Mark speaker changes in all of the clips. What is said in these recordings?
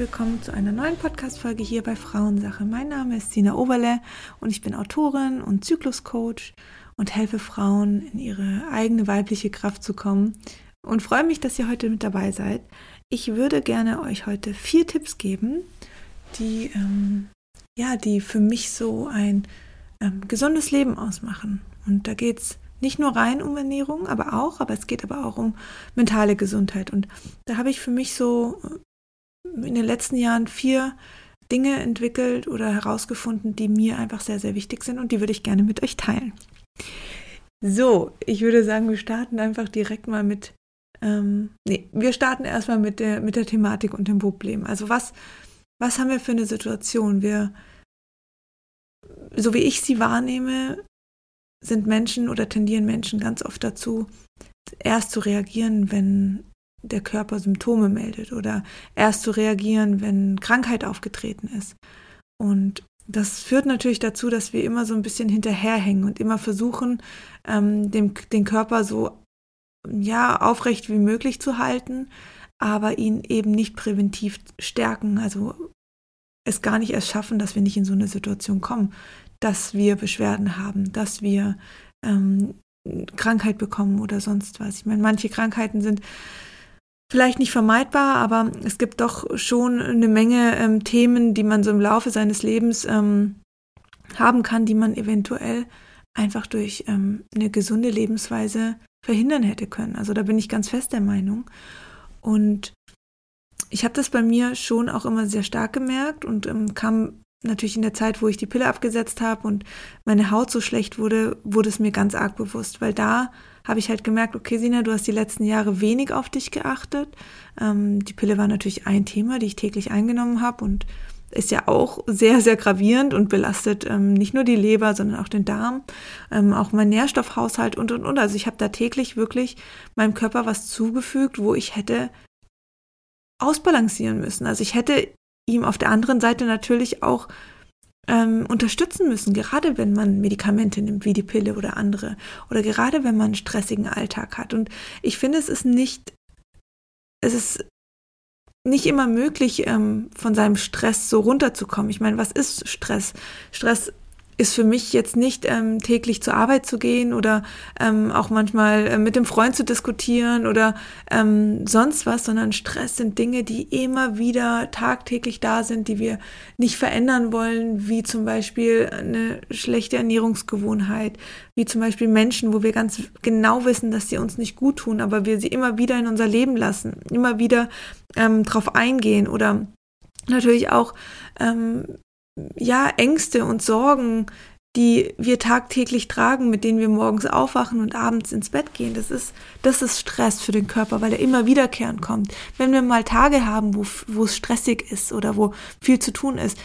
Speaker 1: Willkommen zu einer neuen Podcast-Folge hier bei Frauensache. Mein Name ist Sina Oberle und ich bin Autorin und Zykluscoach und helfe Frauen in ihre eigene weibliche Kraft zu kommen und freue mich, dass ihr heute mit dabei seid. Ich würde gerne euch heute vier Tipps geben, die, ähm, ja, die für mich so ein ähm, gesundes Leben ausmachen. Und da geht es nicht nur rein um Ernährung, aber auch, aber es geht aber auch um mentale Gesundheit. Und da habe ich für mich so in den letzten Jahren vier Dinge entwickelt oder herausgefunden, die mir einfach sehr, sehr wichtig sind und die würde ich gerne mit euch teilen. So, ich würde sagen, wir starten einfach direkt mal mit, ähm, nee, wir starten erstmal mit der, mit der Thematik und dem Problem. Also was, was haben wir für eine Situation? Wir, so wie ich sie wahrnehme, sind Menschen oder tendieren Menschen ganz oft dazu, erst zu reagieren, wenn der Körper Symptome meldet oder erst zu reagieren, wenn Krankheit aufgetreten ist. Und das führt natürlich dazu, dass wir immer so ein bisschen hinterherhängen und immer versuchen, ähm, dem, den Körper so ja aufrecht wie möglich zu halten, aber ihn eben nicht präventiv stärken, also es gar nicht erst schaffen, dass wir nicht in so eine Situation kommen, dass wir Beschwerden haben, dass wir ähm, Krankheit bekommen oder sonst was. Ich meine, manche Krankheiten sind vielleicht nicht vermeidbar, aber es gibt doch schon eine Menge ähm, Themen, die man so im Laufe seines Lebens ähm, haben kann, die man eventuell einfach durch ähm, eine gesunde Lebensweise verhindern hätte können. Also da bin ich ganz fest der Meinung. Und ich habe das bei mir schon auch immer sehr stark gemerkt und ähm, kam natürlich in der Zeit, wo ich die Pille abgesetzt habe und meine Haut so schlecht wurde, wurde es mir ganz arg bewusst, weil da habe ich halt gemerkt, okay, Sina, du hast die letzten Jahre wenig auf dich geachtet. Ähm, die Pille war natürlich ein Thema, die ich täglich eingenommen habe und ist ja auch sehr, sehr gravierend und belastet ähm, nicht nur die Leber, sondern auch den Darm, ähm, auch mein Nährstoffhaushalt und, und, und. Also ich habe da täglich wirklich meinem Körper was zugefügt, wo ich hätte ausbalancieren müssen. Also ich hätte ihm auf der anderen Seite natürlich auch ähm, unterstützen müssen, gerade wenn man Medikamente nimmt, wie die Pille oder andere, oder gerade wenn man einen stressigen Alltag hat. Und ich finde, es ist nicht, es ist nicht immer möglich, ähm, von seinem Stress so runterzukommen. Ich meine, was ist Stress? Stress ist für mich jetzt nicht ähm, täglich zur Arbeit zu gehen oder ähm, auch manchmal äh, mit dem Freund zu diskutieren oder ähm, sonst was, sondern Stress sind Dinge, die immer wieder tagtäglich da sind, die wir nicht verändern wollen, wie zum Beispiel eine schlechte Ernährungsgewohnheit, wie zum Beispiel Menschen, wo wir ganz genau wissen, dass sie uns nicht gut tun, aber wir sie immer wieder in unser Leben lassen, immer wieder ähm, drauf eingehen oder natürlich auch ähm, ja, Ängste und Sorgen, die wir tagtäglich tragen, mit denen wir morgens aufwachen und abends ins Bett gehen. Das ist, das ist Stress für den Körper, weil er immer wiederkehrend kommt. Wenn wir mal Tage haben, wo, wo es stressig ist oder wo viel zu tun ist,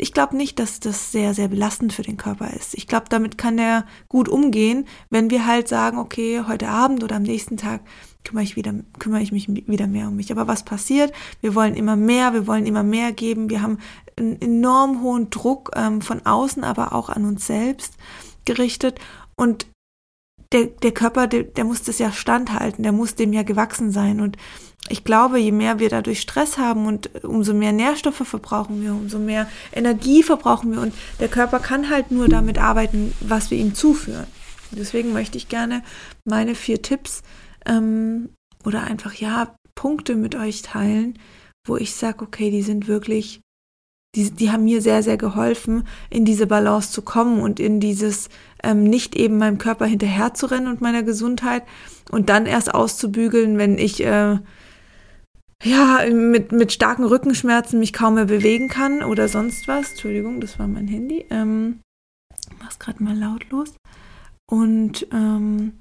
Speaker 1: ich glaube nicht, dass das sehr, sehr belastend für den Körper ist. Ich glaube, damit kann er gut umgehen, wenn wir halt sagen, okay, heute Abend oder am nächsten Tag kümmere ich wieder, kümmere ich mich wieder mehr um mich. Aber was passiert? Wir wollen immer mehr, wir wollen immer mehr geben. Wir haben einen enorm hohen Druck ähm, von außen, aber auch an uns selbst gerichtet. Und der, der Körper, der, der muss das ja standhalten, der muss dem ja gewachsen sein. Und ich glaube, je mehr wir dadurch Stress haben und umso mehr Nährstoffe verbrauchen wir, umso mehr Energie verbrauchen wir. Und der Körper kann halt nur damit arbeiten, was wir ihm zuführen. Deswegen möchte ich gerne meine vier Tipps ähm, oder einfach ja Punkte mit euch teilen, wo ich sage, okay, die sind wirklich die, die haben mir sehr, sehr geholfen, in diese Balance zu kommen und in dieses ähm, nicht eben meinem Körper hinterher zu rennen und meiner Gesundheit und dann erst auszubügeln, wenn ich äh, ja mit, mit starken Rückenschmerzen mich kaum mehr bewegen kann oder sonst was. Entschuldigung, das war mein Handy. Ähm, mach's gerade mal lautlos. Und ähm,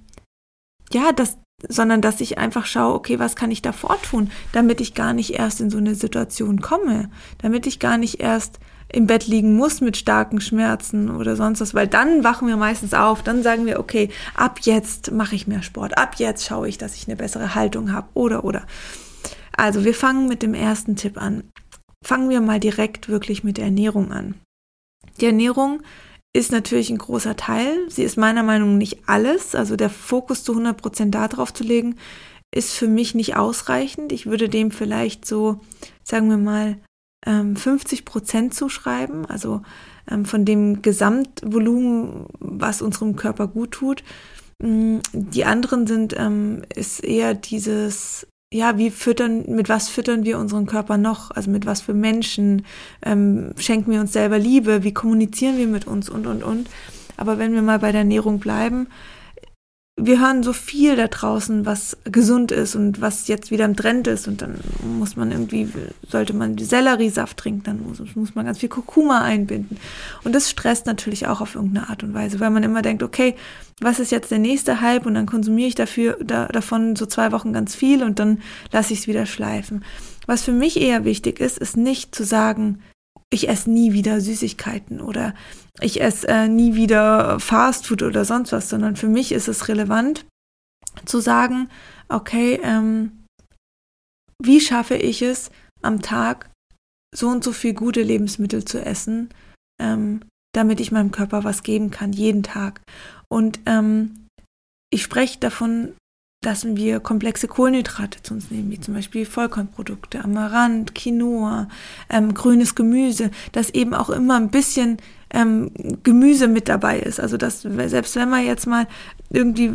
Speaker 1: ja, das, sondern dass ich einfach schaue, okay, was kann ich davor tun, damit ich gar nicht erst in so eine Situation komme, damit ich gar nicht erst im Bett liegen muss mit starken Schmerzen oder sonst was, weil dann wachen wir meistens auf, dann sagen wir, okay, ab jetzt mache ich mehr Sport, ab jetzt schaue ich, dass ich eine bessere Haltung habe oder oder. Also wir fangen mit dem ersten Tipp an. Fangen wir mal direkt wirklich mit der Ernährung an. Die Ernährung ist natürlich ein großer Teil. Sie ist meiner Meinung nach nicht alles. Also der Fokus zu 100 Prozent darauf zu legen, ist für mich nicht ausreichend. Ich würde dem vielleicht so, sagen wir mal, 50 ähm, Prozent zuschreiben, also ähm, von dem Gesamtvolumen, was unserem Körper gut tut. Mm, die anderen sind, ähm, ist eher dieses, ja, wie füttern, mit was füttern wir unseren Körper noch? Also mit was für Menschen ähm, schenken wir uns selber Liebe? Wie kommunizieren wir mit uns und, und, und. Aber wenn wir mal bei der Ernährung bleiben, wir hören so viel da draußen, was gesund ist und was jetzt wieder im Trend ist. Und dann muss man irgendwie, sollte man Selleriesaft trinken, dann muss, muss, man ganz viel Kurkuma einbinden. Und das stresst natürlich auch auf irgendeine Art und Weise, weil man immer denkt, okay, was ist jetzt der nächste Hype? Und dann konsumiere ich dafür, da, davon so zwei Wochen ganz viel und dann lasse ich es wieder schleifen. Was für mich eher wichtig ist, ist nicht zu sagen, ich esse nie wieder Süßigkeiten oder ich esse äh, nie wieder Fastfood oder sonst was, sondern für mich ist es relevant zu sagen, okay, ähm, wie schaffe ich es am Tag so und so viel gute Lebensmittel zu essen, ähm, damit ich meinem Körper was geben kann, jeden Tag. Und ähm, ich spreche davon lassen wir komplexe Kohlenhydrate zu uns nehmen, wie zum Beispiel Vollkornprodukte, Amaranth, Quinoa, ähm, grünes Gemüse, dass eben auch immer ein bisschen ähm, Gemüse mit dabei ist. Also dass selbst wenn man jetzt mal irgendwie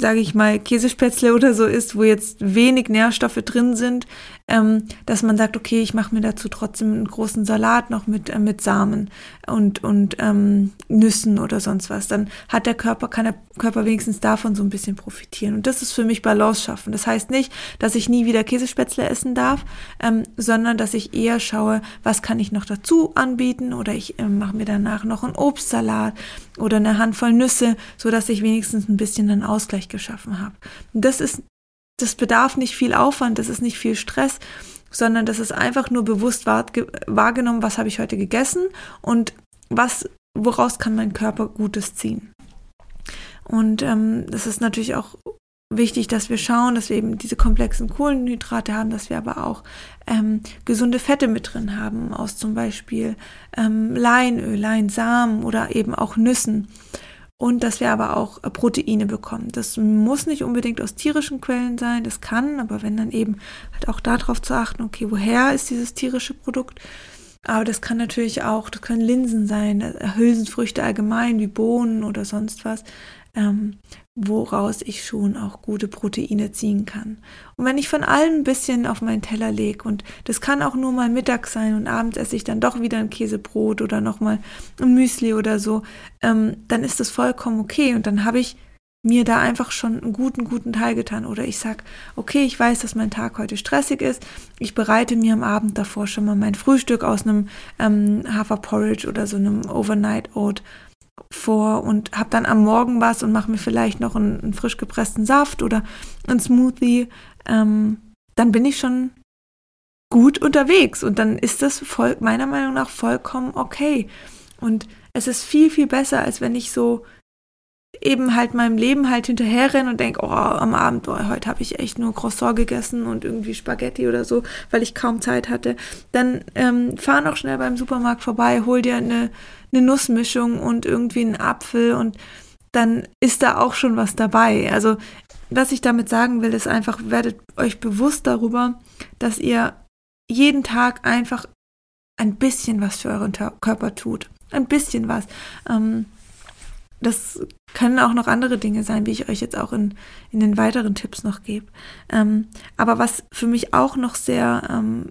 Speaker 1: sage ich mal, Käsespätzle oder so ist, wo jetzt wenig Nährstoffe drin sind, ähm, dass man sagt, okay, ich mache mir dazu trotzdem einen großen Salat noch mit, äh, mit Samen und, und ähm, Nüssen oder sonst was. Dann hat der Körper, kann der Körper wenigstens davon so ein bisschen profitieren. Und das ist für mich Balance schaffen. Das heißt nicht, dass ich nie wieder Käsespätzle essen darf, ähm, sondern dass ich eher schaue, was kann ich noch dazu anbieten oder ich äh, mache mir danach noch einen Obstsalat oder eine Handvoll Nüsse, so dass ich wenigstens ein bisschen einen Ausgleich geschaffen habe. das ist, das bedarf nicht viel Aufwand, das ist nicht viel Stress, sondern das ist einfach nur bewusst wahrgenommen, was habe ich heute gegessen und was, woraus kann mein Körper Gutes ziehen. Und ähm, das ist natürlich auch wichtig, dass wir schauen, dass wir eben diese komplexen Kohlenhydrate haben, dass wir aber auch ähm, gesunde Fette mit drin haben, aus zum Beispiel ähm, Leinöl, Leinsamen oder eben auch Nüssen und dass wir aber auch äh, Proteine bekommen. Das muss nicht unbedingt aus tierischen Quellen sein, das kann, aber wenn dann eben halt auch darauf zu achten, okay, woher ist dieses tierische Produkt? Aber das kann natürlich auch, das können Linsen sein, äh, Hülsenfrüchte allgemein wie Bohnen oder sonst was ähm, woraus ich schon auch gute Proteine ziehen kann. Und wenn ich von allem ein bisschen auf meinen Teller lege und das kann auch nur mal Mittag sein und abends esse ich dann doch wieder ein Käsebrot oder nochmal ein Müsli oder so, ähm, dann ist das vollkommen okay und dann habe ich mir da einfach schon einen guten, guten Teil getan. Oder ich sag, okay, ich weiß, dass mein Tag heute stressig ist. Ich bereite mir am Abend davor schon mal mein Frühstück aus einem ähm, Haferporridge oder so einem Overnight Oat vor und habe dann am Morgen was und mache mir vielleicht noch einen, einen, frisch gepressten Saft oder einen Smoothie, ähm, dann bin ich schon gut unterwegs und dann ist das voll, meiner Meinung nach vollkommen okay. Und es ist viel, viel besser, als wenn ich so eben halt meinem Leben halt hinterherrenne und denke, oh, am Abend, oh, heute habe ich echt nur Croissant gegessen und irgendwie Spaghetti oder so, weil ich kaum Zeit hatte. Dann ähm, fahr noch schnell beim Supermarkt vorbei, hol dir eine, eine Nussmischung und irgendwie einen Apfel und dann ist da auch schon was dabei. Also was ich damit sagen will, ist einfach, werdet euch bewusst darüber, dass ihr jeden Tag einfach ein bisschen was für euren Körper tut. Ein bisschen was. Ähm, das können auch noch andere Dinge sein, wie ich euch jetzt auch in, in den weiteren Tipps noch gebe. Ähm, aber was für mich auch noch sehr ähm,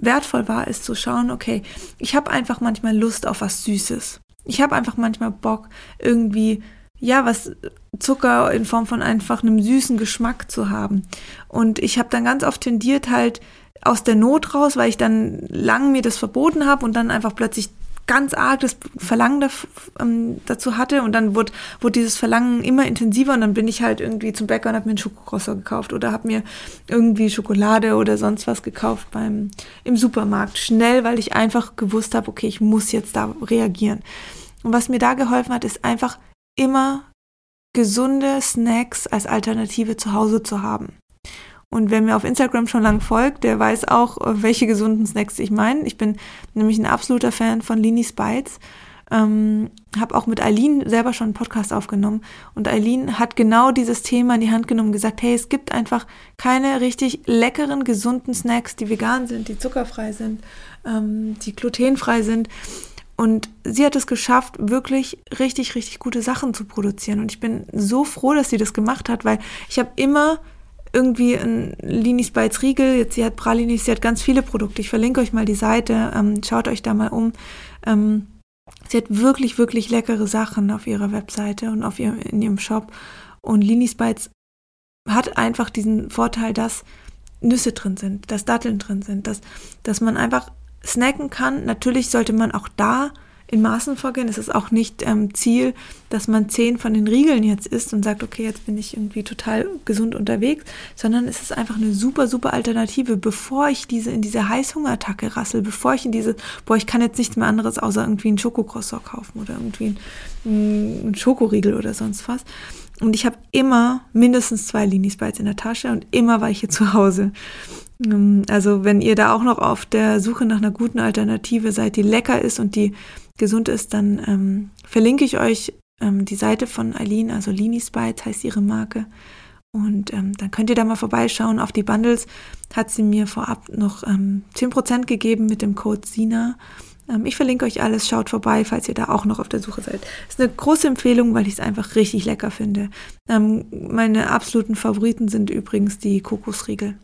Speaker 1: wertvoll war, ist zu schauen, okay, ich habe einfach manchmal Lust auf was Süßes. Ich habe einfach manchmal Bock, irgendwie, ja, was Zucker in Form von einfach einem süßen Geschmack zu haben. Und ich habe dann ganz oft tendiert halt aus der Not raus, weil ich dann lang mir das verboten habe und dann einfach plötzlich ganz arg das Verlangen ähm, dazu hatte und dann wurde, wurde dieses Verlangen immer intensiver und dann bin ich halt irgendwie zum Bäcker und habe mir einen Schokocrosser gekauft oder habe mir irgendwie Schokolade oder sonst was gekauft beim im Supermarkt schnell, weil ich einfach gewusst habe, okay, ich muss jetzt da reagieren. Und was mir da geholfen hat, ist einfach immer gesunde Snacks als Alternative zu Hause zu haben. Und wer mir auf Instagram schon lang folgt, der weiß auch, welche gesunden Snacks ich meine. Ich bin nämlich ein absoluter Fan von Linis Bites. ähm, habe auch mit Eileen selber schon einen Podcast aufgenommen und Eileen hat genau dieses Thema in die Hand genommen und gesagt, hey, es gibt einfach keine richtig leckeren, gesunden Snacks, die vegan sind, die zuckerfrei sind, ähm, die glutenfrei sind. Und sie hat es geschafft, wirklich richtig, richtig gute Sachen zu produzieren. Und ich bin so froh, dass sie das gemacht hat, weil ich habe immer irgendwie ein Linis Bites Riegel, jetzt sie hat Pralinis, sie hat ganz viele Produkte. Ich verlinke euch mal die Seite, ähm, schaut euch da mal um. Ähm, sie hat wirklich, wirklich leckere Sachen auf ihrer Webseite und auf ihrem, in ihrem Shop. Und Linis Bites hat einfach diesen Vorteil, dass Nüsse drin sind, dass Datteln drin sind, dass, dass man einfach snacken kann. Natürlich sollte man auch da in Maßen vorgehen. Es ist auch nicht ähm, Ziel, dass man zehn von den Riegeln jetzt isst und sagt, okay, jetzt bin ich irgendwie total gesund unterwegs, sondern es ist einfach eine super, super Alternative, bevor ich diese in diese Heißhungerattacke rassel, bevor ich in diese, boah, ich kann jetzt nichts mehr anderes außer irgendwie einen Schokocroissant kaufen oder irgendwie einen, einen Schokoriegel oder sonst was. Und ich habe immer mindestens zwei Linis Bites in der Tasche und immer war ich hier zu Hause. Ähm, also wenn ihr da auch noch auf der Suche nach einer guten Alternative seid, die lecker ist und die gesund ist, dann ähm, verlinke ich euch ähm, die Seite von Eileen, also Lini Spites heißt ihre Marke. Und ähm, dann könnt ihr da mal vorbeischauen. Auf die Bundles hat sie mir vorab noch ähm, 10% gegeben mit dem Code SINA. Ähm, ich verlinke euch alles, schaut vorbei, falls ihr da auch noch auf der Suche seid. Ist eine große Empfehlung, weil ich es einfach richtig lecker finde. Ähm, meine absoluten Favoriten sind übrigens die Kokosriegel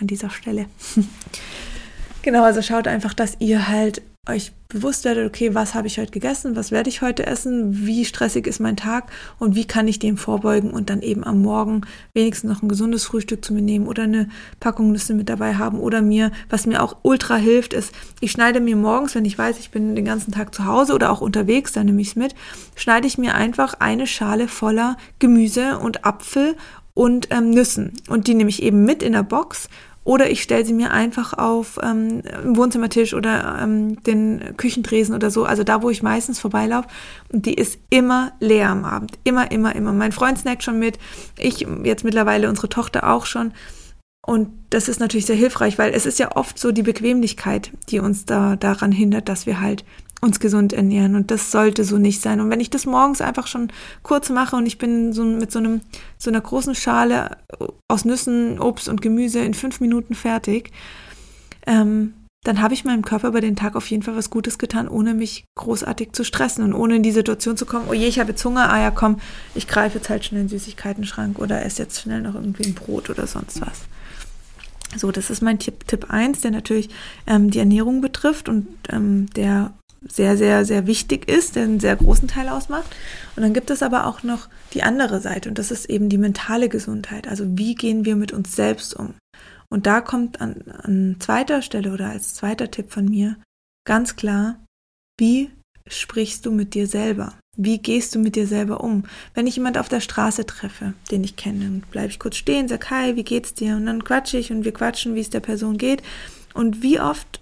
Speaker 1: an dieser Stelle. genau, also schaut einfach, dass ihr halt euch bewusst werdet, okay, was habe ich heute gegessen, was werde ich heute essen, wie stressig ist mein Tag und wie kann ich dem vorbeugen und dann eben am Morgen wenigstens noch ein gesundes Frühstück zu mir nehmen oder eine Packung Nüsse mit dabei haben oder mir, was mir auch ultra hilft, ist, ich schneide mir morgens, wenn ich weiß, ich bin den ganzen Tag zu Hause oder auch unterwegs, dann nehme ich es mit, schneide ich mir einfach eine Schale voller Gemüse und Apfel und ähm, Nüssen. Und die nehme ich eben mit in der Box oder ich stelle sie mir einfach auf ähm, im Wohnzimmertisch oder ähm, den Küchentresen oder so, also da, wo ich meistens vorbeilaufe. Und die ist immer leer am Abend. Immer, immer, immer. Mein Freund snackt schon mit. Ich jetzt mittlerweile unsere Tochter auch schon. Und das ist natürlich sehr hilfreich, weil es ist ja oft so die Bequemlichkeit, die uns da daran hindert, dass wir halt uns gesund ernähren und das sollte so nicht sein. Und wenn ich das morgens einfach schon kurz mache und ich bin so mit so einem so einer großen Schale aus Nüssen, Obst und Gemüse in fünf Minuten fertig, ähm, dann habe ich meinem Körper über den Tag auf jeden Fall was Gutes getan, ohne mich großartig zu stressen und ohne in die Situation zu kommen, oh je, ich habe jetzt Hunger, ah ja, komm, ich greife jetzt halt schnell in den Süßigkeiten-Schrank oder esse jetzt schnell noch irgendwie ein Brot oder sonst was. So, das ist mein Tipp, Tipp 1, der natürlich ähm, die Ernährung betrifft und ähm, der sehr, sehr, sehr wichtig ist, der einen sehr großen Teil ausmacht. Und dann gibt es aber auch noch die andere Seite und das ist eben die mentale Gesundheit. Also wie gehen wir mit uns selbst um? Und da kommt an, an zweiter Stelle oder als zweiter Tipp von mir ganz klar, wie sprichst du mit dir selber? Wie gehst du mit dir selber um? Wenn ich jemand auf der Straße treffe, den ich kenne, dann bleibe ich kurz stehen, sag hi, wie geht's dir? Und dann quatsche ich und wir quatschen, wie es der Person geht. Und wie oft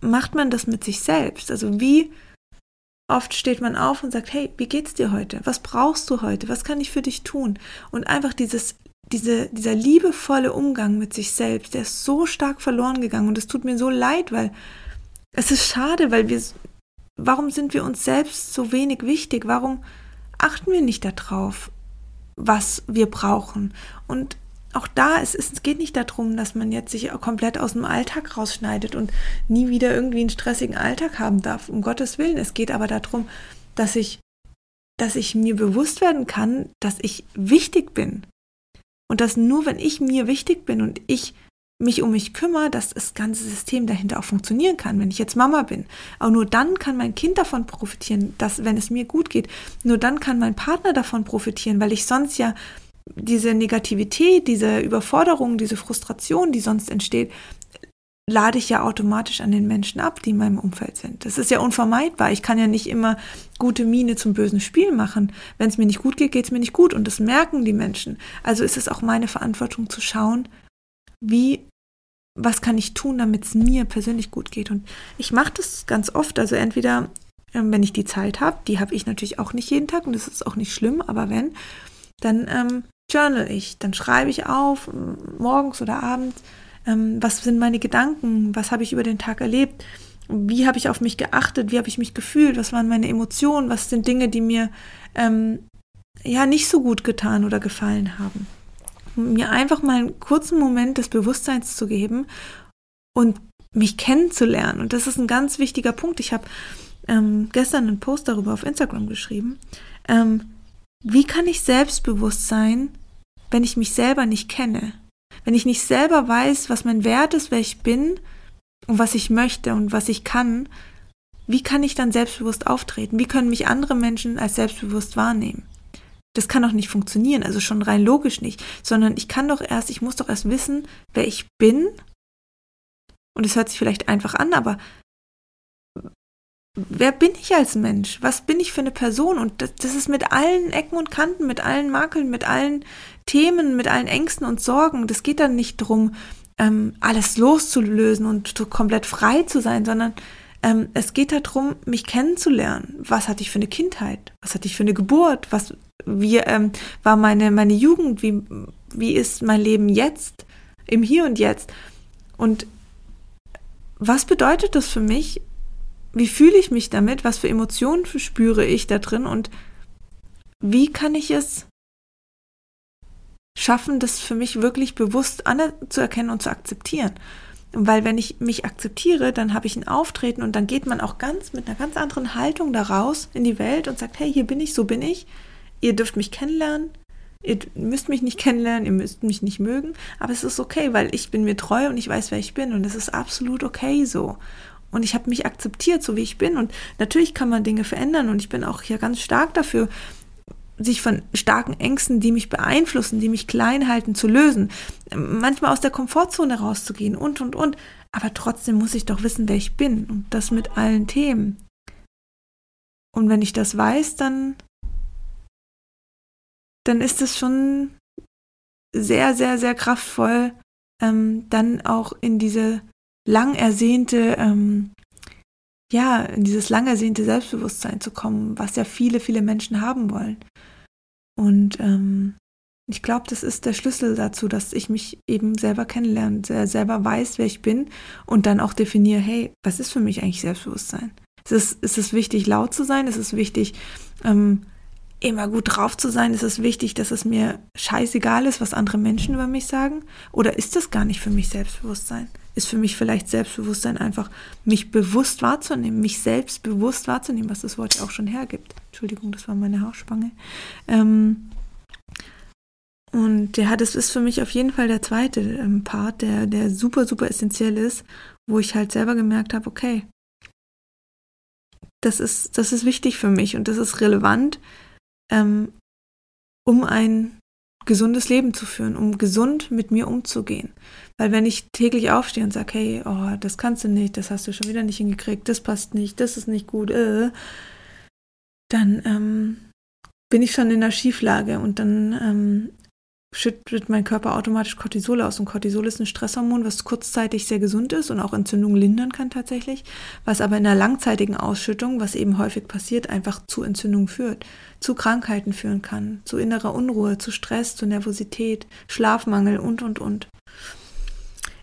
Speaker 1: macht man das mit sich selbst? Also wie oft steht man auf und sagt, hey, wie geht's dir heute? Was brauchst du heute? Was kann ich für dich tun? Und einfach dieses, diese, dieser liebevolle Umgang mit sich selbst, der ist so stark verloren gegangen und es tut mir so leid, weil es ist schade, weil wir, warum sind wir uns selbst so wenig wichtig? Warum achten wir nicht darauf, was wir brauchen? Und auch da, es, es geht nicht darum, dass man jetzt sich komplett aus dem Alltag rausschneidet und nie wieder irgendwie einen stressigen Alltag haben darf, um Gottes Willen. Es geht aber darum, dass ich, dass ich mir bewusst werden kann, dass ich wichtig bin. Und dass nur wenn ich mir wichtig bin und ich mich um mich kümmere, dass das ganze System dahinter auch funktionieren kann, wenn ich jetzt Mama bin. Aber nur dann kann mein Kind davon profitieren, dass, wenn es mir gut geht, nur dann kann mein Partner davon profitieren, weil ich sonst ja diese Negativität, diese Überforderung, diese Frustration, die sonst entsteht, lade ich ja automatisch an den Menschen ab, die in meinem Umfeld sind. Das ist ja unvermeidbar. Ich kann ja nicht immer gute Miene zum bösen Spiel machen. Wenn es mir nicht gut geht, geht es mir nicht gut. Und das merken die Menschen. Also ist es auch meine Verantwortung zu schauen, wie, was kann ich tun, damit es mir persönlich gut geht. Und ich mache das ganz oft. Also entweder, ähm, wenn ich die Zeit habe, die habe ich natürlich auch nicht jeden Tag und das ist auch nicht schlimm, aber wenn, dann ähm, journal ich, dann schreibe ich auf, morgens oder abends, ähm, was sind meine Gedanken, was habe ich über den Tag erlebt wie habe ich auf mich geachtet, wie habe ich mich gefühlt, was waren meine Emotionen, was sind Dinge, die mir ähm, ja nicht so gut getan oder gefallen haben. Mir einfach mal einen kurzen Moment des Bewusstseins zu geben und mich kennenzulernen. Und das ist ein ganz wichtiger Punkt. Ich habe ähm, gestern einen Post darüber auf Instagram geschrieben. Ähm, wie kann ich selbstbewusst sein, wenn ich mich selber nicht kenne? Wenn ich nicht selber weiß, was mein Wert ist, wer ich bin und was ich möchte und was ich kann, wie kann ich dann selbstbewusst auftreten? Wie können mich andere Menschen als selbstbewusst wahrnehmen? Das kann doch nicht funktionieren, also schon rein logisch nicht, sondern ich kann doch erst, ich muss doch erst wissen, wer ich bin. Und es hört sich vielleicht einfach an, aber wer bin ich als Mensch? Was bin ich für eine Person? Und das, das, ist mit allen Ecken und Kanten, mit allen Makeln, mit allen Themen, mit allen Ängsten und Sorgen. Das geht dann nicht darum, ähm, alles loszulösen und komplett frei zu sein, sondern ähm, es geht darum, mich kennenzulernen. Was hatte ich für eine Kindheit? Was hatte ich für eine Geburt? Was wie ähm, war meine meine Jugend? Wie wie ist mein Leben jetzt im Hier und Jetzt? Und was bedeutet das für mich? Wie fühle ich mich damit? Was für Emotionen spüre ich da drin? Und wie kann ich es schaffen, das für mich wirklich bewusst anzuerkennen und zu akzeptieren? Weil wenn ich mich akzeptiere, dann habe ich ein Auftreten und dann geht man auch ganz mit einer ganz anderen Haltung daraus in die Welt und sagt, hey, hier bin ich, so bin ich. Ihr dürft mich kennenlernen. Ihr müsst mich nicht kennenlernen, ihr müsst mich nicht mögen, aber es ist okay, weil ich bin mir treu und ich weiß, wer ich bin und es ist absolut okay so. Und ich habe mich akzeptiert, so wie ich bin. Und natürlich kann man Dinge verändern. Und ich bin auch hier ganz stark dafür, sich von starken Ängsten, die mich beeinflussen, die mich klein halten, zu lösen. Manchmal aus der Komfortzone rauszugehen und, und, und. Aber trotzdem muss ich doch wissen, wer ich bin. Und das mit allen Themen. Und wenn ich das weiß, dann, dann ist es schon sehr, sehr, sehr kraftvoll, ähm, dann auch in diese lang ersehnte, ähm, ja, in dieses lang ersehnte Selbstbewusstsein zu kommen, was ja viele, viele Menschen haben wollen. Und ähm, ich glaube, das ist der Schlüssel dazu, dass ich mich eben selber kennenlerne, selber weiß, wer ich bin und dann auch definiere, hey, was ist für mich eigentlich Selbstbewusstsein? Ist es, ist es wichtig, laut zu sein? Ist es wichtig, ähm, immer gut drauf zu sein? Ist es wichtig, dass es mir scheißegal ist, was andere Menschen über mich sagen? Oder ist das gar nicht für mich Selbstbewusstsein? Ist für mich vielleicht Selbstbewusstsein einfach, mich bewusst wahrzunehmen, mich selbst bewusst wahrzunehmen, was das Wort ja auch schon hergibt. Entschuldigung, das war meine Hausspange. Ähm, und ja, das ist für mich auf jeden Fall der zweite ähm, Part, der, der super, super essentiell ist, wo ich halt selber gemerkt habe, okay, das ist, das ist wichtig für mich und das ist relevant, ähm, um ein gesundes Leben zu führen, um gesund mit mir umzugehen. Weil wenn ich täglich aufstehe und sage, hey, oh, das kannst du nicht, das hast du schon wieder nicht hingekriegt, das passt nicht, das ist nicht gut, äh, dann ähm, bin ich schon in der Schieflage und dann ähm, schüttet mein Körper automatisch Cortisol aus. Und Cortisol ist ein Stresshormon, was kurzzeitig sehr gesund ist und auch Entzündungen lindern kann tatsächlich, was aber in einer langzeitigen Ausschüttung, was eben häufig passiert, einfach zu Entzündungen führt, zu Krankheiten führen kann, zu innerer Unruhe, zu Stress, zu Nervosität, Schlafmangel und, und, und.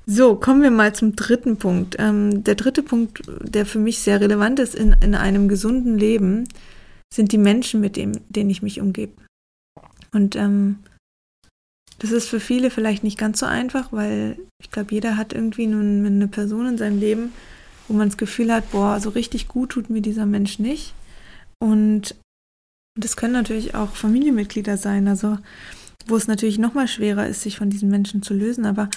Speaker 1: So, kommen wir mal zum dritten Punkt. Ähm, der dritte Punkt, der für mich sehr relevant ist in, in einem gesunden Leben, sind die Menschen, mit dem, denen ich mich umgebe. Und ähm, das ist für viele vielleicht nicht ganz so einfach, weil ich glaube, jeder hat irgendwie nun eine Person in seinem Leben, wo man das Gefühl hat, boah, so richtig gut tut mir dieser Mensch nicht. Und das können natürlich auch Familienmitglieder sein, also wo es natürlich noch mal schwerer ist, sich von diesen Menschen zu lösen. Aber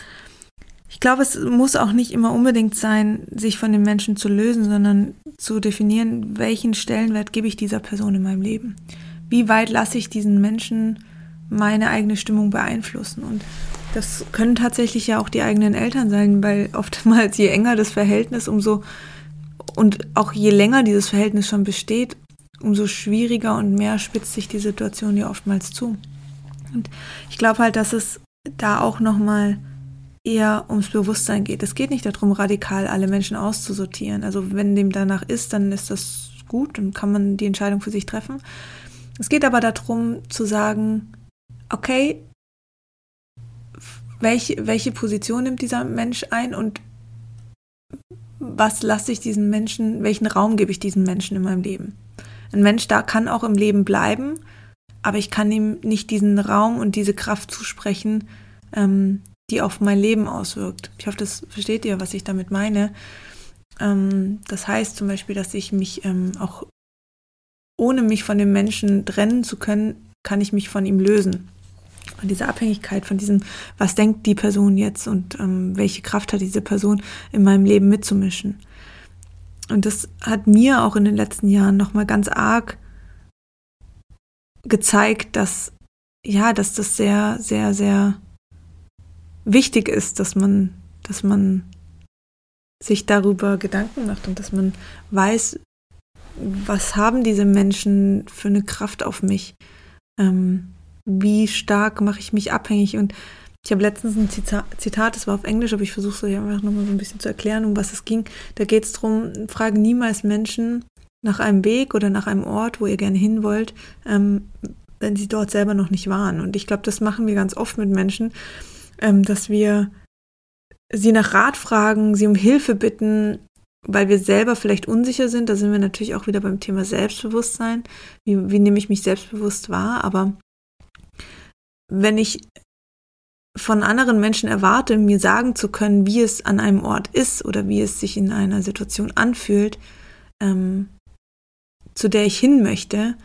Speaker 1: ich glaube, es muss auch nicht immer unbedingt sein, sich von den Menschen zu lösen, sondern zu definieren, welchen Stellenwert gebe ich dieser Person in meinem Leben. Wie weit lasse ich diesen Menschen meine eigene Stimmung beeinflussen. Und das können tatsächlich ja auch die eigenen Eltern sein, weil oftmals je enger das Verhältnis, umso und auch je länger dieses Verhältnis schon besteht, umso schwieriger und mehr spitzt sich die Situation ja oftmals zu. Und ich glaube halt, dass es da auch nochmal eher ums Bewusstsein geht. Es geht nicht darum, radikal alle Menschen auszusortieren. Also wenn dem danach ist, dann ist das gut, dann kann man die Entscheidung für sich treffen. Es geht aber darum zu sagen, okay, welche, welche Position nimmt dieser Mensch ein und was lasse ich diesen Menschen, welchen Raum gebe ich diesen Menschen in meinem Leben? Ein Mensch da kann auch im Leben bleiben, aber ich kann ihm nicht diesen Raum und diese Kraft zusprechen, ähm, die auf mein Leben auswirkt. Ich hoffe, das versteht ihr, was ich damit meine. Ähm, das heißt zum Beispiel, dass ich mich ähm, auch ohne mich von dem Menschen trennen zu können, kann ich mich von ihm lösen. Von dieser Abhängigkeit, von diesem, was denkt die Person jetzt und ähm, welche Kraft hat diese Person in meinem Leben mitzumischen. Und das hat mir auch in den letzten Jahren nochmal ganz arg gezeigt, dass, ja, dass das sehr, sehr, sehr wichtig ist, dass man, dass man sich darüber Gedanken macht und dass man weiß, was haben diese Menschen für eine Kraft auf mich? Ähm, wie stark mache ich mich abhängig? Und ich habe letztens ein Zitat, das war auf Englisch, aber ich versuche es euch einfach nochmal so ein bisschen zu erklären, um was es ging. Da geht es darum, fragen niemals Menschen nach einem Weg oder nach einem Ort, wo ihr gerne hin wollt, ähm, wenn sie dort selber noch nicht waren. Und ich glaube, das machen wir ganz oft mit Menschen, ähm, dass wir sie nach Rat fragen, sie um Hilfe bitten, weil wir selber vielleicht unsicher sind. Da sind wir natürlich auch wieder beim Thema Selbstbewusstsein. Wie, wie nehme ich mich selbstbewusst wahr? Aber wenn ich von anderen Menschen erwarte, mir sagen zu können, wie es an einem Ort ist oder wie es sich in einer Situation anfühlt, ähm, zu der ich hin möchte,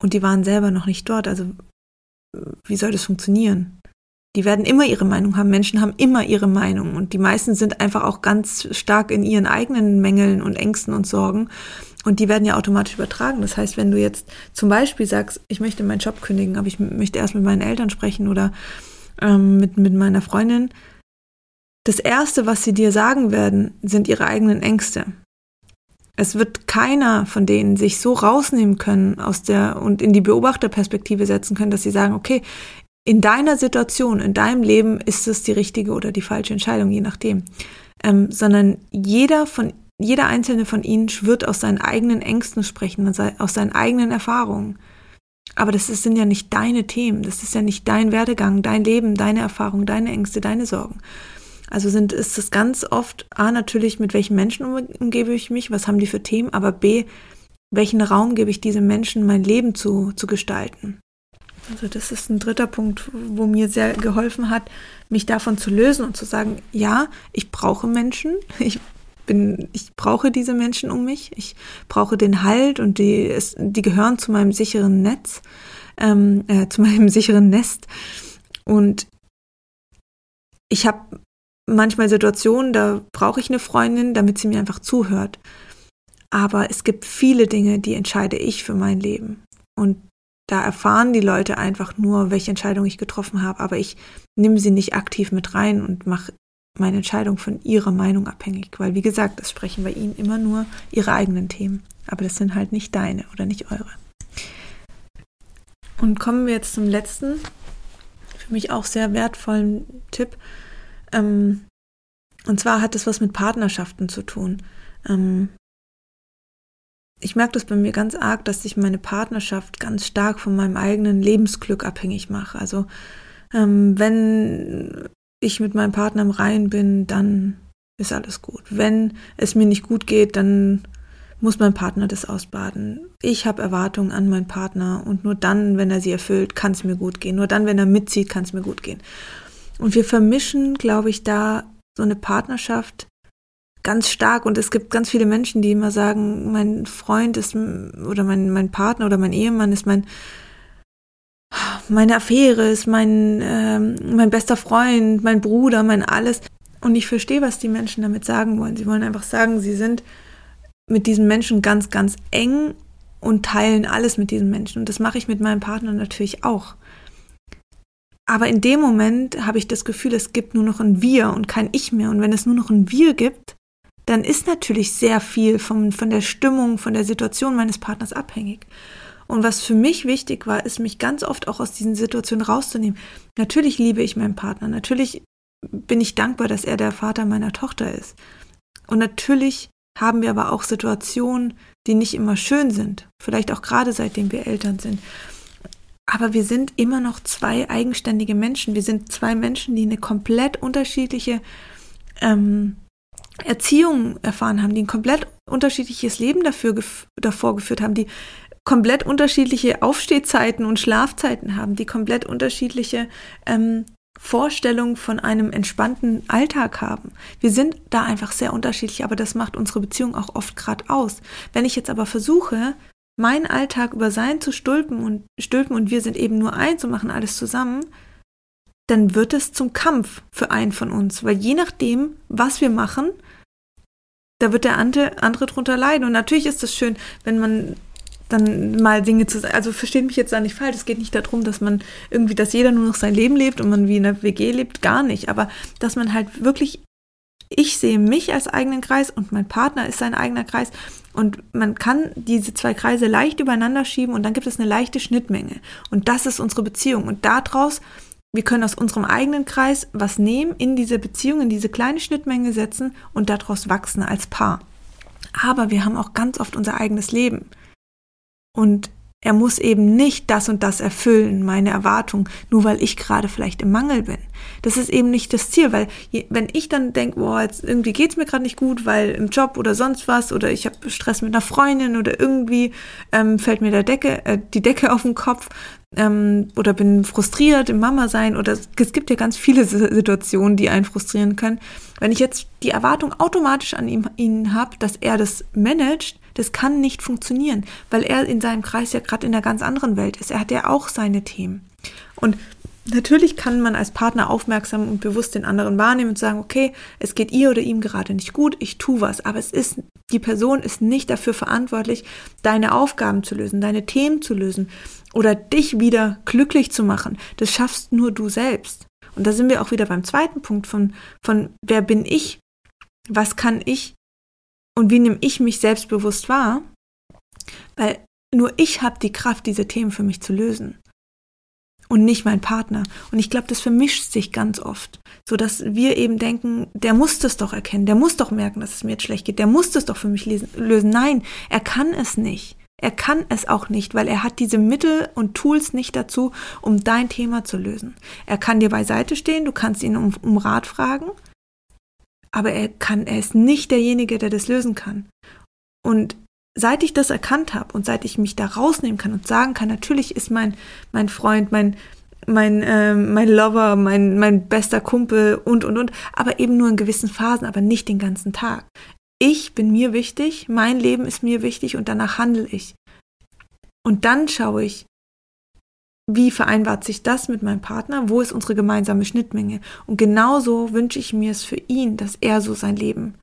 Speaker 1: und die waren selber noch nicht dort, also wie soll das funktionieren? Die werden immer ihre Meinung haben. Menschen haben immer ihre Meinung. Und die meisten sind einfach auch ganz stark in ihren eigenen Mängeln und Ängsten und Sorgen. Und die werden ja automatisch übertragen. Das heißt, wenn du jetzt zum Beispiel sagst, ich möchte meinen Job kündigen, aber ich möchte erst mit meinen Eltern sprechen oder ähm, mit, mit meiner Freundin, das Erste, was sie dir sagen werden, sind ihre eigenen Ängste. Es wird keiner von denen sich so rausnehmen können aus der und in die Beobachterperspektive setzen können, dass sie sagen, okay, in deiner Situation, in deinem Leben ist es die richtige oder die falsche Entscheidung, je nachdem. Ähm, sondern jeder von, jeder einzelne von ihnen schwirrt aus seinen eigenen Ängsten sprechen, aus seinen eigenen Erfahrungen. Aber das sind ja nicht deine Themen, das ist ja nicht dein Werdegang, dein Leben, deine Erfahrungen, deine Ängste, deine Sorgen. Also sind, ist es ganz oft, A, natürlich, mit welchen Menschen umgebe ich mich, was haben die für Themen, aber B, welchen Raum gebe ich diesen Menschen, mein Leben zu, zu gestalten. Also das ist ein dritter Punkt, wo mir sehr geholfen hat, mich davon zu lösen und zu sagen, ja, ich brauche Menschen, ich bin, ich brauche diese Menschen um mich, ich brauche den Halt und die, es, die gehören zu meinem sicheren Netz, ähm, äh, zu meinem sicheren Nest. Und ich habe manchmal Situationen, da brauche ich eine Freundin, damit sie mir einfach zuhört. Aber es gibt viele Dinge, die entscheide ich für mein Leben. Und da erfahren die Leute einfach nur, welche Entscheidung ich getroffen habe, aber ich nehme sie nicht aktiv mit rein und mache meine Entscheidung von ihrer Meinung abhängig, weil wie gesagt, es sprechen bei ihnen immer nur ihre eigenen Themen, aber das sind halt nicht deine oder nicht eure. Und kommen wir jetzt zum letzten, für mich auch sehr wertvollen Tipp. Ähm, und zwar hat es was mit Partnerschaften zu tun. Ähm, ich merke das bei mir ganz arg, dass ich meine Partnerschaft ganz stark von meinem eigenen Lebensglück abhängig mache. Also ähm, wenn ich mit meinem Partner im Reinen bin, dann ist alles gut. Wenn es mir nicht gut geht, dann muss mein Partner das ausbaden. Ich habe Erwartungen an meinen Partner und nur dann, wenn er sie erfüllt, kann es mir gut gehen. Nur dann, wenn er mitzieht, kann es mir gut gehen. Und wir vermischen, glaube ich, da so eine Partnerschaft ganz stark und es gibt ganz viele Menschen, die immer sagen, mein Freund ist oder mein, mein Partner oder mein Ehemann ist mein meine Affäre, ist mein, ähm, mein bester Freund, mein Bruder, mein alles. Und ich verstehe, was die Menschen damit sagen wollen. Sie wollen einfach sagen, sie sind mit diesem Menschen ganz, ganz eng und teilen alles mit diesem Menschen. Und das mache ich mit meinem Partner natürlich auch. Aber in dem Moment habe ich das Gefühl, es gibt nur noch ein Wir und kein Ich mehr. Und wenn es nur noch ein Wir gibt, dann ist natürlich sehr viel von, von der Stimmung, von der Situation meines Partners abhängig. Und was für mich wichtig war, ist, mich ganz oft auch aus diesen Situationen rauszunehmen. Natürlich liebe ich meinen Partner. Natürlich bin ich dankbar, dass er der Vater meiner Tochter ist. Und natürlich haben wir aber auch Situationen, die nicht immer schön sind. Vielleicht auch gerade seitdem wir Eltern sind. Aber wir sind immer noch zwei eigenständige Menschen. Wir sind zwei Menschen, die eine komplett unterschiedliche ähm, Erziehung erfahren haben, die ein komplett unterschiedliches Leben dafür davor geführt haben, die komplett unterschiedliche Aufstehzeiten und Schlafzeiten haben, die komplett unterschiedliche ähm, Vorstellungen von einem entspannten Alltag haben. Wir sind da einfach sehr unterschiedlich, aber das macht unsere Beziehung auch oft gerade aus. Wenn ich jetzt aber versuche, meinen Alltag über sein zu stülpen und stülpen und wir sind eben nur eins und machen alles zusammen, dann wird es zum Kampf für einen von uns, weil je nachdem, was wir machen, da wird der andere drunter leiden. Und natürlich ist es schön, wenn man dann mal Dinge zu sagen. Also versteht mich jetzt da nicht falsch. Es geht nicht darum, dass man irgendwie, dass jeder nur noch sein Leben lebt und man wie in einer WG lebt, gar nicht. Aber dass man halt wirklich, ich sehe mich als eigenen Kreis und mein Partner ist sein eigener Kreis. Und man kann diese zwei Kreise leicht übereinander schieben und dann gibt es eine leichte Schnittmenge. Und das ist unsere Beziehung. Und daraus, wir können aus unserem eigenen Kreis was nehmen, in diese Beziehung, in diese kleine Schnittmenge setzen und daraus wachsen als Paar. Aber wir haben auch ganz oft unser eigenes Leben. Und er muss eben nicht das und das erfüllen, meine Erwartung, nur weil ich gerade vielleicht im Mangel bin. Das ist eben nicht das Ziel, weil je, wenn ich dann denke, boah, jetzt irgendwie geht's mir gerade nicht gut, weil im Job oder sonst was oder ich habe Stress mit einer Freundin oder irgendwie ähm, fällt mir der Decke, äh, die Decke auf den Kopf ähm, oder bin frustriert im Mama sein oder es gibt ja ganz viele Situationen, die einen frustrieren können. Wenn ich jetzt die Erwartung automatisch an ihm, ihn habe, dass er das managt, das kann nicht funktionieren, weil er in seinem Kreis ja gerade in einer ganz anderen Welt ist. Er hat ja auch seine Themen. Und natürlich kann man als Partner aufmerksam und bewusst den anderen wahrnehmen und sagen, okay, es geht ihr oder ihm gerade nicht gut, ich tue was, aber es ist, die Person ist nicht dafür verantwortlich, deine Aufgaben zu lösen, deine Themen zu lösen oder dich wieder glücklich zu machen. Das schaffst nur du selbst. Und da sind wir auch wieder beim zweiten Punkt von, von wer bin ich? Was kann ich und wie nehme ich mich selbstbewusst wahr? Weil nur ich habe die Kraft, diese Themen für mich zu lösen. Und nicht mein Partner. Und ich glaube, das vermischt sich ganz oft. So dass wir eben denken, der muss das doch erkennen, der muss doch merken, dass es mir jetzt schlecht geht, der muss das doch für mich lösen. Nein, er kann es nicht. Er kann es auch nicht, weil er hat diese Mittel und Tools nicht dazu, um dein Thema zu lösen. Er kann dir beiseite stehen, du kannst ihn um, um Rat fragen, aber er kann, er ist nicht derjenige, der das lösen kann. Und seit ich das erkannt habe und seit ich mich da rausnehmen kann und sagen kann, natürlich ist mein, mein Freund, mein, mein, äh, mein Lover, mein, mein bester Kumpel und, und, und, aber eben nur in gewissen Phasen, aber nicht den ganzen Tag. Ich bin mir wichtig, mein Leben ist mir wichtig und danach handle ich. Und dann schaue ich, wie vereinbart sich das mit meinem Partner? Wo ist unsere gemeinsame Schnittmenge? Und genauso wünsche ich mir es für ihn, dass er so sein Leben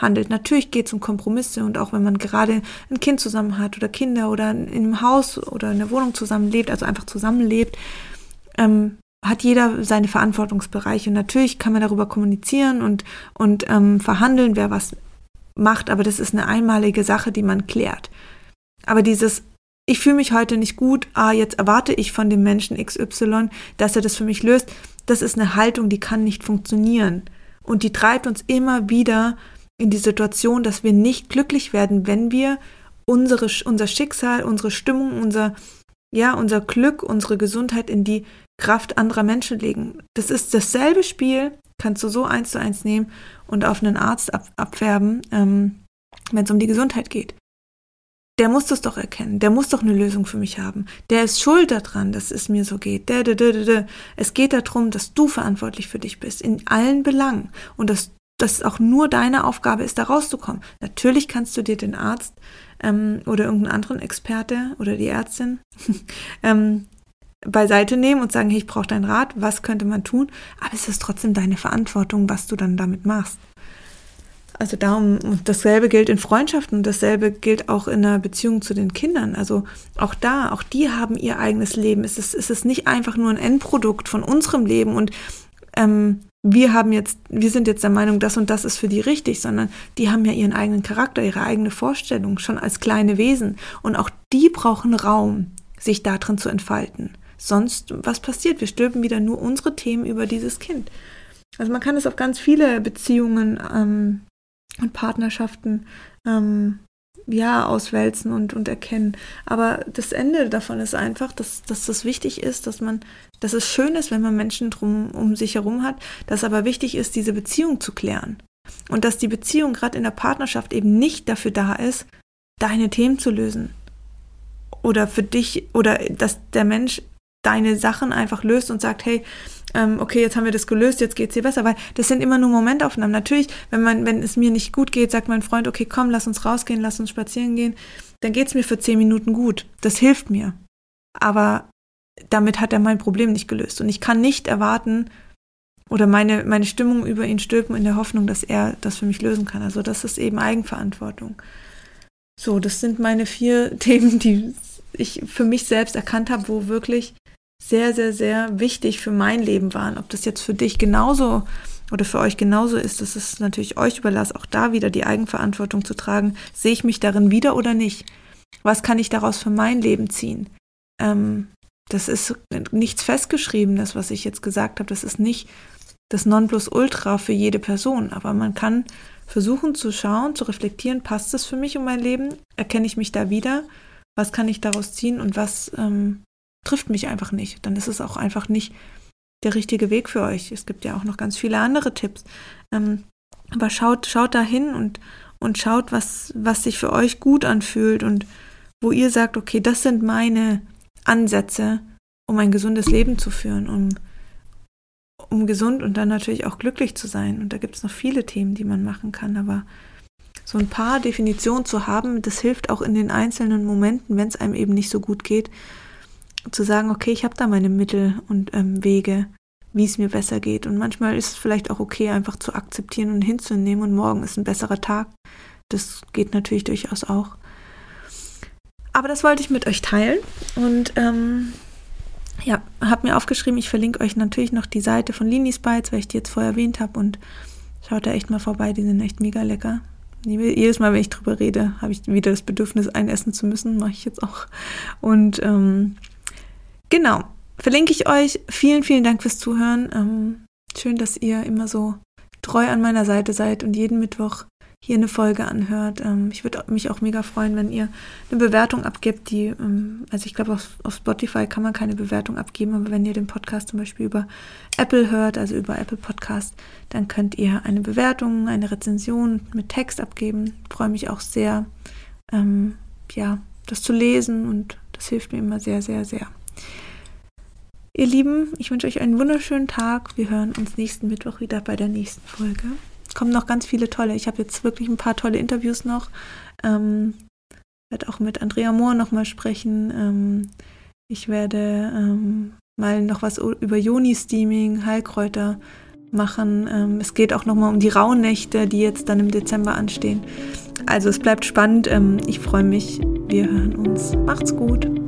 Speaker 1: handelt. Natürlich geht es um Kompromisse und auch wenn man gerade ein Kind zusammen hat oder Kinder oder in einem Haus oder in der Wohnung zusammenlebt, also einfach zusammenlebt, ähm, hat jeder seine Verantwortungsbereiche. Und natürlich kann man darüber kommunizieren und, und ähm, verhandeln, wer was macht, aber das ist eine einmalige Sache, die man klärt. Aber dieses ich fühle mich heute nicht gut, ah, jetzt erwarte ich von dem Menschen XY, dass er das für mich löst. Das ist eine Haltung, die kann nicht funktionieren. Und die treibt uns immer wieder in die Situation, dass wir nicht glücklich werden, wenn wir unsere, unser Schicksal, unsere Stimmung, unser, ja, unser Glück, unsere Gesundheit in die Kraft anderer Menschen legen. Das ist dasselbe Spiel, kannst du so eins zu eins nehmen und auf einen Arzt ab, abfärben, ähm, wenn es um die Gesundheit geht der muss das doch erkennen, der muss doch eine Lösung für mich haben. Der ist schuld daran, dass es mir so geht. Es geht darum, dass du verantwortlich für dich bist, in allen Belangen. Und dass das auch nur deine Aufgabe ist, da rauszukommen. Natürlich kannst du dir den Arzt ähm, oder irgendeinen anderen Experte oder die Ärztin ähm, beiseite nehmen und sagen, hey, ich brauche deinen Rat, was könnte man tun? Aber es ist trotzdem deine Verantwortung, was du dann damit machst. Also darum, und dasselbe gilt in Freundschaften und dasselbe gilt auch in einer Beziehung zu den Kindern. Also auch da, auch die haben ihr eigenes Leben. Es ist, es ist nicht einfach nur ein Endprodukt von unserem Leben und ähm, wir haben jetzt, wir sind jetzt der Meinung, das und das ist für die richtig, sondern die haben ja ihren eigenen Charakter, ihre eigene Vorstellung, schon als kleine Wesen. Und auch die brauchen Raum, sich darin zu entfalten. Sonst, was passiert? Wir stülpen wieder nur unsere Themen über dieses Kind. Also man kann es auf ganz viele Beziehungen ähm, und Partnerschaften ähm, ja auswälzen und, und erkennen. Aber das Ende davon ist einfach, dass, dass das wichtig ist, dass man, dass es schön ist, wenn man Menschen drum um sich herum hat, dass aber wichtig ist, diese Beziehung zu klären. und dass die Beziehung gerade in der Partnerschaft eben nicht dafür da ist, deine Themen zu lösen oder für dich oder dass der Mensch deine Sachen einfach löst und sagt, hey, ähm, okay, jetzt haben wir das gelöst, jetzt geht's dir besser, weil das sind immer nur Momentaufnahmen. Natürlich, wenn man, wenn es mir nicht gut geht, sagt mein Freund, okay, komm, lass uns rausgehen, lass uns spazieren gehen, dann geht's mir für zehn Minuten gut. Das hilft mir. Aber damit hat er mein Problem nicht gelöst. Und ich kann nicht erwarten oder meine, meine Stimmung über ihn stülpen in der Hoffnung, dass er das für mich lösen kann. Also das ist eben Eigenverantwortung. So, das sind meine vier Themen, die ich für mich selbst erkannt habe, wo wirklich sehr, sehr, sehr wichtig für mein Leben waren. Ob das jetzt für dich genauso oder für euch genauso ist, das ist natürlich euch überlassen, auch da wieder die Eigenverantwortung zu tragen. Sehe ich mich darin wieder oder nicht? Was kann ich daraus für mein Leben ziehen? Ähm, das ist nichts Festgeschriebenes, was ich jetzt gesagt habe. Das ist nicht das Nonplusultra für jede Person. Aber man kann versuchen zu schauen, zu reflektieren, passt das für mich und mein Leben? Erkenne ich mich da wieder? Was kann ich daraus ziehen und was ähm, trifft mich einfach nicht? Dann ist es auch einfach nicht der richtige Weg für euch. Es gibt ja auch noch ganz viele andere Tipps. Ähm, aber schaut, schaut da hin und, und schaut, was, was sich für euch gut anfühlt und wo ihr sagt, okay, das sind meine Ansätze, um ein gesundes Leben zu führen, um, um gesund und dann natürlich auch glücklich zu sein. Und da gibt es noch viele Themen, die man machen kann, aber so ein paar Definitionen zu haben, das hilft auch in den einzelnen Momenten, wenn es einem eben nicht so gut geht, zu sagen, okay, ich habe da meine Mittel und ähm, Wege, wie es mir besser geht. Und manchmal ist es vielleicht auch okay, einfach zu akzeptieren und hinzunehmen und morgen ist ein besserer Tag. Das geht natürlich durchaus auch. Aber das wollte ich mit euch teilen und ähm, ja, habe mir aufgeschrieben, ich verlinke euch natürlich noch die Seite von Linis Bites, weil ich die jetzt vorher erwähnt habe und schaut da echt mal vorbei, die sind echt mega lecker. Jedes Mal, wenn ich drüber rede, habe ich wieder das Bedürfnis, ein essen zu müssen, mache ich jetzt auch. Und ähm, genau, verlinke ich euch. Vielen, vielen Dank fürs Zuhören. Ähm, schön, dass ihr immer so treu an meiner Seite seid und jeden Mittwoch hier eine Folge anhört. Ähm, ich würde mich auch mega freuen, wenn ihr eine Bewertung abgibt, die, ähm, also ich glaube, auf, auf, Spotify kann man keine Bewertung abgeben, aber wenn ihr den Podcast zum Beispiel über Apple hört, also über Apple Podcast, dann könnt ihr eine Bewertung, eine Rezension mit Text abgeben. Ich freue mich auch sehr, ähm, ja, das zu lesen und das hilft mir immer sehr, sehr, sehr. Ihr Lieben, ich wünsche euch einen wunderschönen Tag. Wir hören uns nächsten Mittwoch wieder bei der nächsten Folge kommen noch ganz viele tolle. Ich habe jetzt wirklich ein paar tolle Interviews noch. Ähm, werde auch mit Andrea Mohr nochmal sprechen. Ähm, ich werde ähm, mal noch was über Joni-Steaming, Heilkräuter machen. Ähm, es geht auch nochmal um die Rauhnächte, die jetzt dann im Dezember anstehen. Also es bleibt spannend. Ähm, ich freue mich. Wir hören uns. Macht's gut.